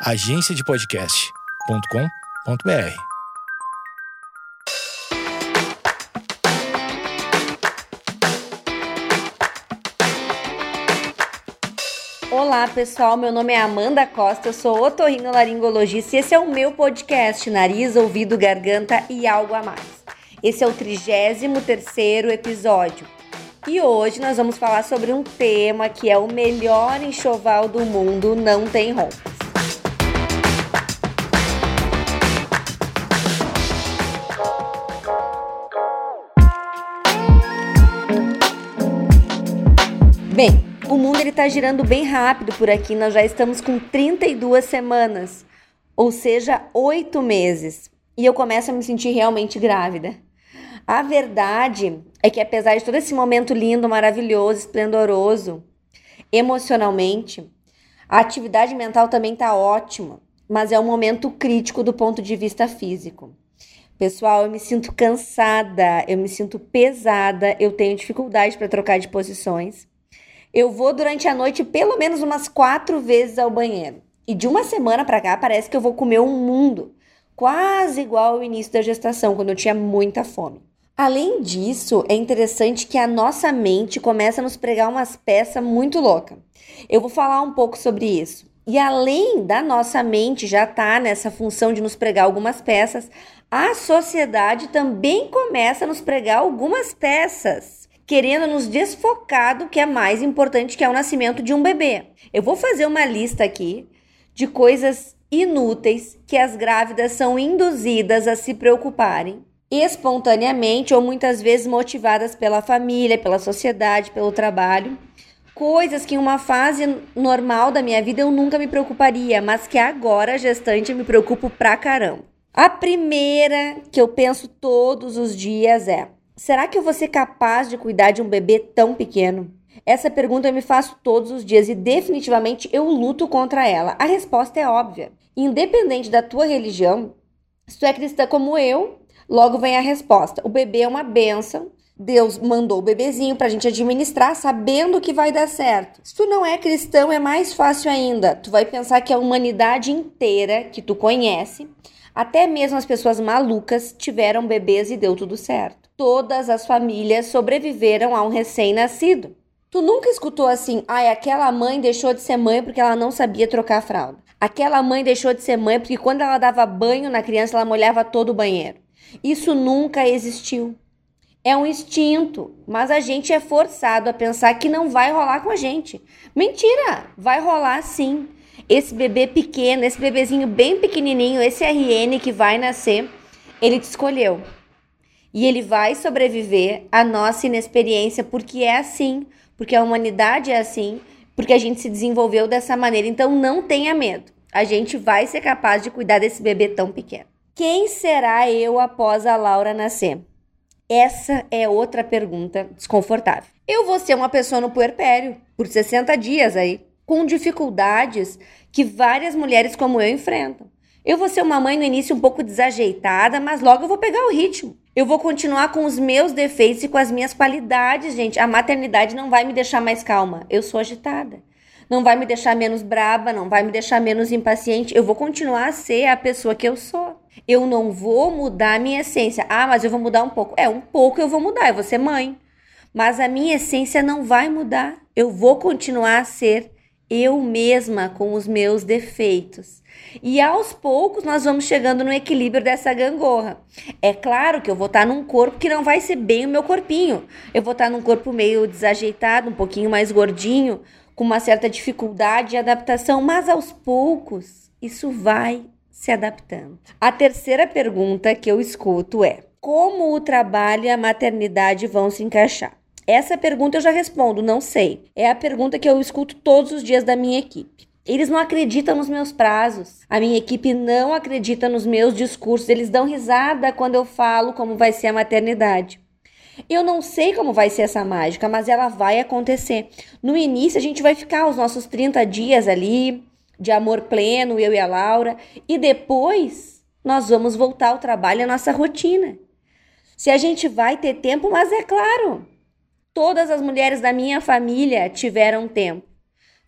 agenciadepodcast.com.br. Olá pessoal, meu nome é Amanda Costa, eu sou otorrinolaringologista e esse é o meu podcast Nariz, Ouvido, Garganta e Algo a Mais. Esse é o 33 terceiro episódio e hoje nós vamos falar sobre um tema que é o melhor enxoval do mundo não tem roupas. Tá girando bem rápido por aqui. Nós já estamos com 32 semanas, ou seja, oito meses. E eu começo a me sentir realmente grávida. A verdade é que apesar de todo esse momento lindo, maravilhoso, esplendoroso, emocionalmente, a atividade mental também está ótima, mas é um momento crítico do ponto de vista físico. Pessoal, eu me sinto cansada, eu me sinto pesada, eu tenho dificuldade para trocar de posições. Eu vou durante a noite pelo menos umas quatro vezes ao banheiro. E de uma semana para cá parece que eu vou comer um mundo, quase igual ao início da gestação, quando eu tinha muita fome. Além disso, é interessante que a nossa mente começa a nos pregar umas peças muito loucas. Eu vou falar um pouco sobre isso. E além da nossa mente já tá nessa função de nos pregar algumas peças, a sociedade também começa a nos pregar algumas peças, querendo nos desfocar do que é mais importante, que é o nascimento de um bebê. Eu vou fazer uma lista aqui de coisas inúteis que as grávidas são induzidas a se preocuparem espontaneamente ou muitas vezes motivadas pela família, pela sociedade, pelo trabalho. Coisas que em uma fase normal da minha vida eu nunca me preocuparia, mas que agora, gestante, eu me preocupo pra caramba. A primeira que eu penso todos os dias é: será que eu vou ser capaz de cuidar de um bebê tão pequeno? Essa pergunta eu me faço todos os dias e definitivamente eu luto contra ela. A resposta é óbvia. Independente da tua religião, se tu é cristã como eu, Logo vem a resposta: o bebê é uma benção. Deus mandou o bebezinho para a gente administrar, sabendo que vai dar certo. Se tu não é cristão, é mais fácil ainda. Tu vai pensar que a humanidade inteira que tu conhece, até mesmo as pessoas malucas, tiveram bebês e deu tudo certo. Todas as famílias sobreviveram a um recém-nascido. Tu nunca escutou assim, ai, aquela mãe deixou de ser mãe porque ela não sabia trocar a fralda. Aquela mãe deixou de ser mãe porque quando ela dava banho na criança, ela molhava todo o banheiro. Isso nunca existiu. É um instinto, mas a gente é forçado a pensar que não vai rolar com a gente. Mentira, vai rolar sim. Esse bebê pequeno, esse bebezinho bem pequenininho, esse RN que vai nascer, ele te escolheu. E ele vai sobreviver à nossa inexperiência, porque é assim, porque a humanidade é assim, porque a gente se desenvolveu dessa maneira. Então não tenha medo. A gente vai ser capaz de cuidar desse bebê tão pequeno. Quem será eu após a Laura nascer? Essa é outra pergunta desconfortável. Eu vou ser uma pessoa no puerpério por 60 dias aí, com dificuldades que várias mulheres como eu enfrentam. Eu vou ser uma mãe no início um pouco desajeitada, mas logo eu vou pegar o ritmo. Eu vou continuar com os meus defeitos e com as minhas qualidades, gente. A maternidade não vai me deixar mais calma. Eu sou agitada não vai me deixar menos braba, não vai me deixar menos impaciente. Eu vou continuar a ser a pessoa que eu sou. Eu não vou mudar a minha essência. Ah, mas eu vou mudar um pouco. É, um pouco eu vou mudar, eu vou ser mãe. Mas a minha essência não vai mudar. Eu vou continuar a ser eu mesma com os meus defeitos. E aos poucos nós vamos chegando no equilíbrio dessa gangorra. É claro que eu vou estar num corpo que não vai ser bem o meu corpinho. Eu vou estar num corpo meio desajeitado, um pouquinho mais gordinho, com uma certa dificuldade de adaptação, mas aos poucos isso vai se adaptando. A terceira pergunta que eu escuto é: como o trabalho e a maternidade vão se encaixar? Essa pergunta eu já respondo, não sei. É a pergunta que eu escuto todos os dias da minha equipe. Eles não acreditam nos meus prazos. A minha equipe não acredita nos meus discursos. Eles dão risada quando eu falo como vai ser a maternidade. Eu não sei como vai ser essa mágica, mas ela vai acontecer. No início, a gente vai ficar os nossos 30 dias ali, de amor pleno, eu e a Laura, e depois nós vamos voltar ao trabalho, à nossa rotina. Se a gente vai ter tempo, mas é claro, todas as mulheres da minha família tiveram tempo.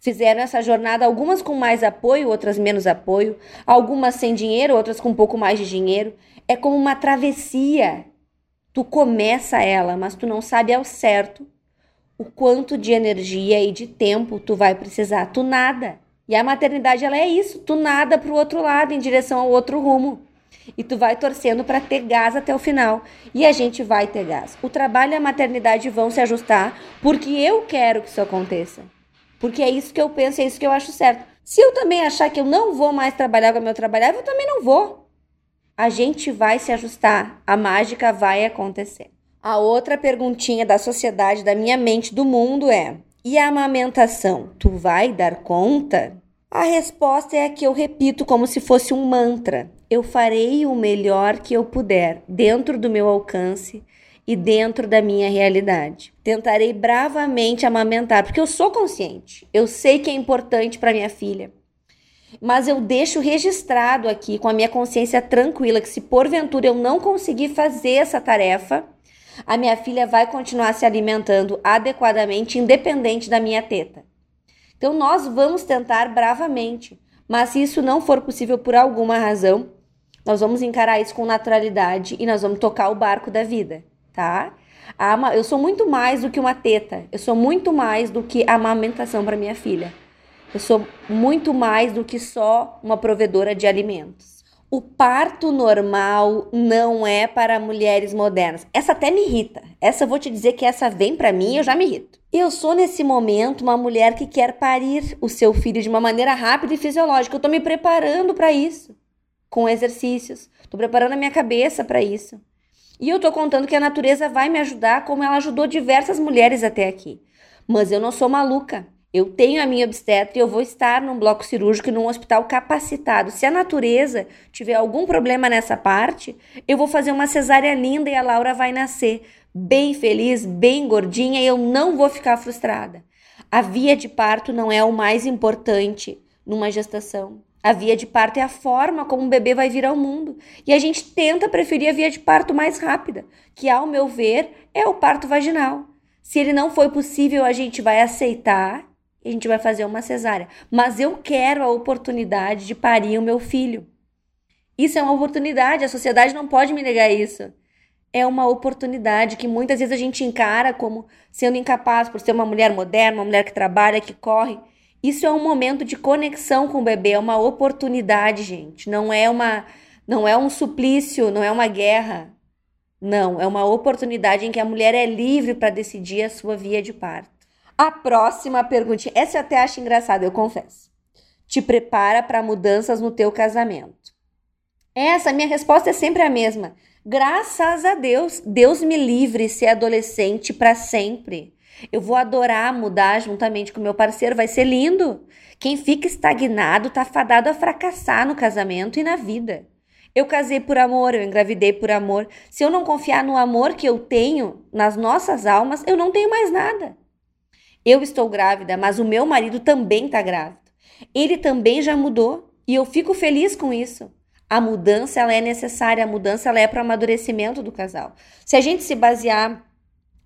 fizeram essa jornada, algumas com mais apoio, outras menos apoio, algumas sem dinheiro, outras com um pouco mais de dinheiro. É como uma travessia. Tu começa ela, mas tu não sabe ao certo o quanto de energia e de tempo tu vai precisar. Tu nada. E a maternidade ela é isso, tu nada para o outro lado, em direção ao outro rumo. E tu vai torcendo para ter gás até o final. E a gente vai ter gás. O trabalho e a maternidade vão se ajustar porque eu quero que isso aconteça. Porque é isso que eu penso, é isso que eu acho certo. Se eu também achar que eu não vou mais trabalhar como eu trabalhava, eu também não vou. A gente vai se ajustar, a mágica vai acontecer. A outra perguntinha da sociedade, da minha mente, do mundo é: e a amamentação? Tu vai dar conta? A resposta é a que eu repito como se fosse um mantra. Eu farei o melhor que eu puder, dentro do meu alcance, e dentro da minha realidade. Tentarei bravamente amamentar, porque eu sou consciente. Eu sei que é importante para minha filha. Mas eu deixo registrado aqui com a minha consciência tranquila que se porventura eu não conseguir fazer essa tarefa, a minha filha vai continuar se alimentando adequadamente, independente da minha teta. Então nós vamos tentar bravamente, mas se isso não for possível por alguma razão, nós vamos encarar isso com naturalidade e nós vamos tocar o barco da vida tá? Eu sou muito mais do que uma teta. Eu sou muito mais do que a amamentação para minha filha. Eu sou muito mais do que só uma provedora de alimentos. O parto normal não é para mulheres modernas. Essa até me irrita. Essa eu vou te dizer que essa vem para mim, eu já me irrito. Eu sou nesse momento uma mulher que quer parir o seu filho de uma maneira rápida e fisiológica. Eu tô me preparando para isso, com exercícios. Tô preparando a minha cabeça para isso. E eu tô contando que a natureza vai me ajudar como ela ajudou diversas mulheres até aqui. Mas eu não sou maluca. Eu tenho a minha obstetra e eu vou estar num bloco cirúrgico e num hospital capacitado. Se a natureza tiver algum problema nessa parte, eu vou fazer uma cesárea linda e a Laura vai nascer bem feliz, bem gordinha e eu não vou ficar frustrada. A via de parto não é o mais importante numa gestação. A via de parto é a forma como um bebê vai vir ao mundo. E a gente tenta preferir a via de parto mais rápida, que, ao meu ver, é o parto vaginal. Se ele não foi possível, a gente vai aceitar e a gente vai fazer uma cesárea. Mas eu quero a oportunidade de parir o meu filho. Isso é uma oportunidade, a sociedade não pode me negar isso. É uma oportunidade que muitas vezes a gente encara como sendo incapaz por ser uma mulher moderna, uma mulher que trabalha, que corre. Isso é um momento de conexão com o bebê, é uma oportunidade, gente. Não é uma não é um suplício, não é uma guerra. Não, é uma oportunidade em que a mulher é livre para decidir a sua via de parto. A próxima pergunta, essa eu até acho engraçada, eu confesso. Te prepara para mudanças no teu casamento. Essa minha resposta é sempre a mesma. Graças a Deus, Deus me livre ser adolescente para sempre. Eu vou adorar mudar juntamente com meu parceiro, vai ser lindo. Quem fica estagnado tá fadado a fracassar no casamento e na vida. Eu casei por amor, eu engravidei por amor. Se eu não confiar no amor que eu tenho nas nossas almas, eu não tenho mais nada. Eu estou grávida, mas o meu marido também está grávido. Ele também já mudou e eu fico feliz com isso. A mudança ela é necessária, a mudança ela é para o amadurecimento do casal. Se a gente se basear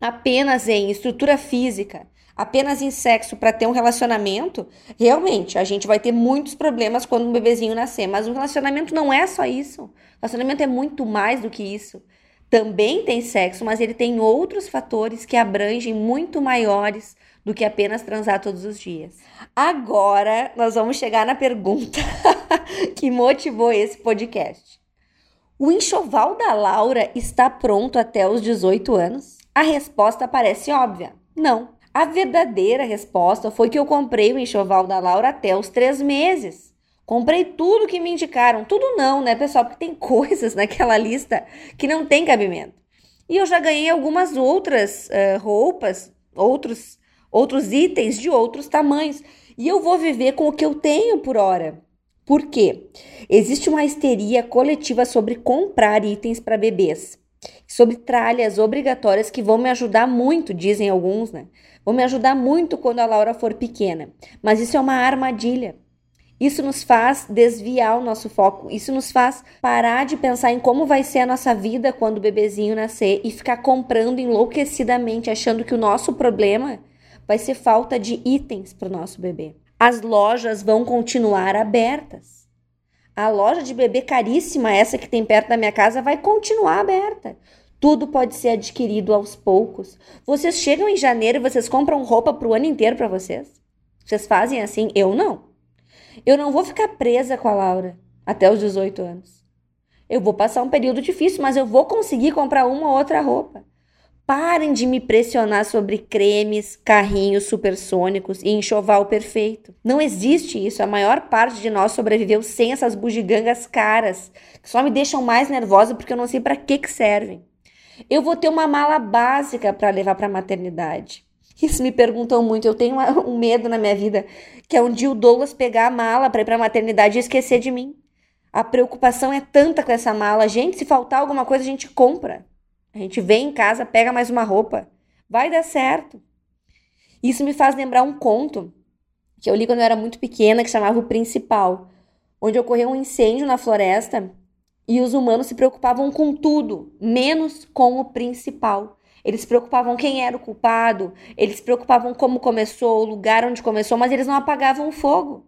apenas em estrutura física, apenas em sexo para ter um relacionamento, realmente a gente vai ter muitos problemas quando um bebezinho nascer. Mas o relacionamento não é só isso. O relacionamento é muito mais do que isso. Também tem sexo, mas ele tem outros fatores que abrangem muito maiores do que apenas transar todos os dias. Agora nós vamos chegar na pergunta que motivou esse podcast. O enxoval da Laura está pronto até os 18 anos? A resposta parece óbvia: não. A verdadeira resposta foi que eu comprei o enxoval da Laura até os três meses. Comprei tudo que me indicaram. Tudo não, né, pessoal? Porque tem coisas naquela lista que não tem cabimento. E eu já ganhei algumas outras uh, roupas, outros, outros itens de outros tamanhos. E eu vou viver com o que eu tenho por hora. Por quê? Existe uma histeria coletiva sobre comprar itens para bebês sobre tralhas obrigatórias que vão me ajudar muito, dizem alguns, né? Vão me ajudar muito quando a Laura for pequena. Mas isso é uma armadilha. Isso nos faz desviar o nosso foco, isso nos faz parar de pensar em como vai ser a nossa vida quando o bebezinho nascer e ficar comprando enlouquecidamente, achando que o nosso problema vai ser falta de itens para o nosso bebê. as lojas vão continuar abertas. A loja de bebê caríssima, essa que tem perto da minha casa, vai continuar aberta. Tudo pode ser adquirido aos poucos. Vocês chegam em janeiro e vocês compram roupa para o ano inteiro para vocês? Vocês fazem assim? Eu não. Eu não vou ficar presa com a Laura até os 18 anos. Eu vou passar um período difícil, mas eu vou conseguir comprar uma ou outra roupa. Parem de me pressionar sobre cremes, carrinhos supersônicos e enxoval perfeito. Não existe isso. A maior parte de nós sobreviveu sem essas bugigangas caras, que só me deixam mais nervosa porque eu não sei para que, que servem. Eu vou ter uma mala básica para levar para a maternidade. Isso me perguntam muito. Eu tenho um medo na minha vida, que é um dia o Douglas pegar a mala para ir para a maternidade e esquecer de mim. A preocupação é tanta com essa mala. Gente, se faltar alguma coisa, a gente compra. A gente vem em casa, pega mais uma roupa. Vai dar certo. Isso me faz lembrar um conto que eu li quando eu era muito pequena, que chamava O Principal, onde ocorreu um incêndio na floresta e os humanos se preocupavam com tudo, menos com o principal. Eles se preocupavam quem era o culpado, eles se preocupavam como começou, o lugar onde começou, mas eles não apagavam o fogo.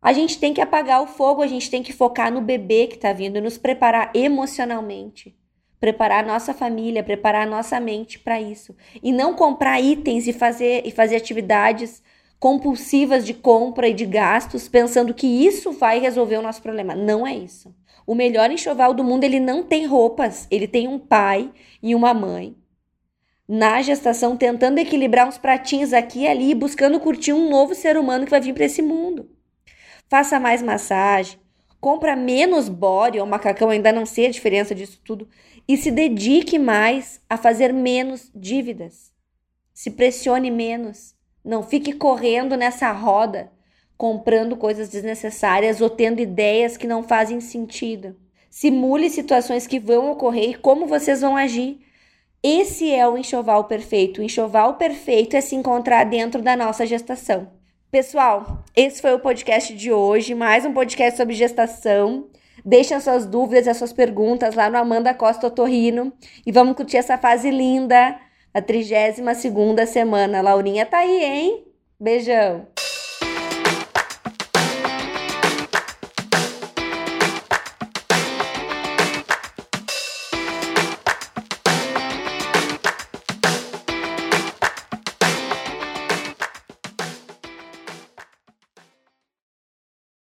A gente tem que apagar o fogo, a gente tem que focar no bebê que está vindo, nos preparar emocionalmente, preparar a nossa família, preparar a nossa mente para isso e não comprar itens e fazer e fazer atividades compulsivas de compra e de gastos pensando que isso vai resolver o nosso problema. Não é isso. O melhor enxoval do mundo, ele não tem roupas, ele tem um pai e uma mãe. Na gestação, tentando equilibrar uns pratinhos aqui e ali, buscando curtir um novo ser humano que vai vir para esse mundo. Faça mais massagem, compra menos body ou macacão, ainda não sei a diferença disso tudo, e se dedique mais a fazer menos dívidas. Se pressione menos. Não fique correndo nessa roda comprando coisas desnecessárias ou tendo ideias que não fazem sentido. Simule situações que vão ocorrer e como vocês vão agir. Esse é o enxoval perfeito. O enxoval perfeito é se encontrar dentro da nossa gestação. Pessoal, esse foi o podcast de hoje, mais um podcast sobre gestação. Deixem suas dúvidas e suas perguntas lá no Amanda Costa Otorrino e vamos curtir essa fase linda, a 32 segunda semana. Laurinha tá aí, hein? Beijão!